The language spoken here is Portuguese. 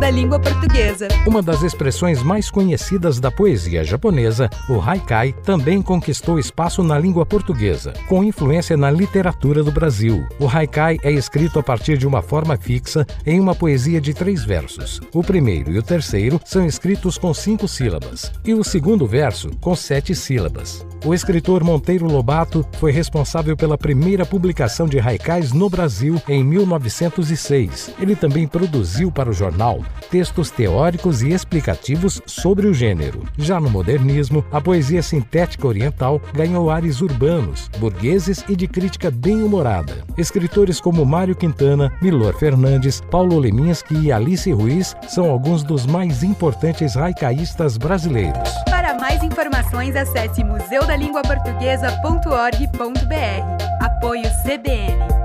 Da Língua Portuguesa. Uma das expressões mais conhecidas da poesia japonesa, o haikai também conquistou espaço na língua portuguesa, com influência na literatura do Brasil. O haikai é escrito a partir de uma forma fixa em uma poesia de três versos. O primeiro e o terceiro são escritos com cinco sílabas, e o segundo verso com sete sílabas. O escritor Monteiro Lobato foi responsável pela primeira publicação de haikais no Brasil em 1906. Ele também produziu para o jornal textos teóricos e explicativos sobre o gênero. Já no modernismo, a poesia sintética oriental ganhou ares urbanos, burgueses e de crítica bem-humorada. Escritores como Mário Quintana, Milor Fernandes, Paulo Leminski e Alice Ruiz são alguns dos mais importantes haicaístas brasileiros. Mais informações, acesse museudalinguaportuguesa.org.br. Apoio CBN.